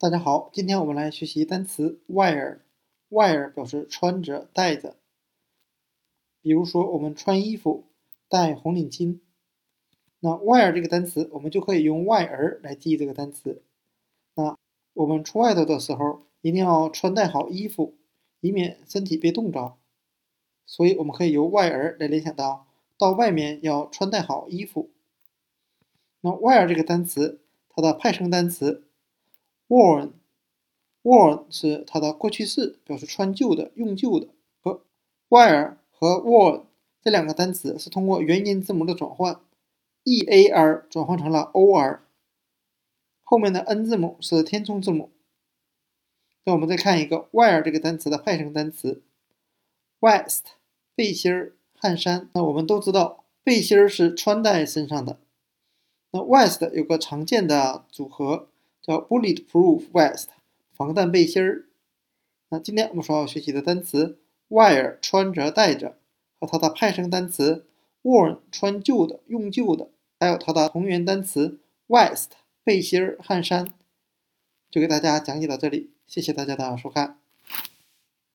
大家好，今天我们来学习单词 wear。wear 表示穿着、戴着。比如说，我们穿衣服戴红领巾，那 wear 这个单词，我们就可以用 wear 来记这个单词。那我们出外头的时候，一定要穿戴好衣服，以免身体被冻着。所以，我们可以由 wear 来联想到到外面要穿戴好衣服。那 wear 这个单词，它的派生单词 worn，worn 是它的过去式，表示穿旧的、用旧的。和 wear 和 worn 这两个单词是通过元音字母的转换，e a r 转换成了 o r，后面的 n 字母是填充字母。那我们再看一个 wear 这个单词的派生单词 vest，背心儿、汗衫。那我们都知道，背心儿是穿在身上的。那 vest 有个常见的组合叫 bulletproof vest，防弹背心儿。那今天我们所要学习的单词 wear 穿着戴着，和它的派生单词 worn 穿旧的用旧的，还有它的同源单词 vest 背心儿汗衫，就给大家讲解到这里，谢谢大家的收看。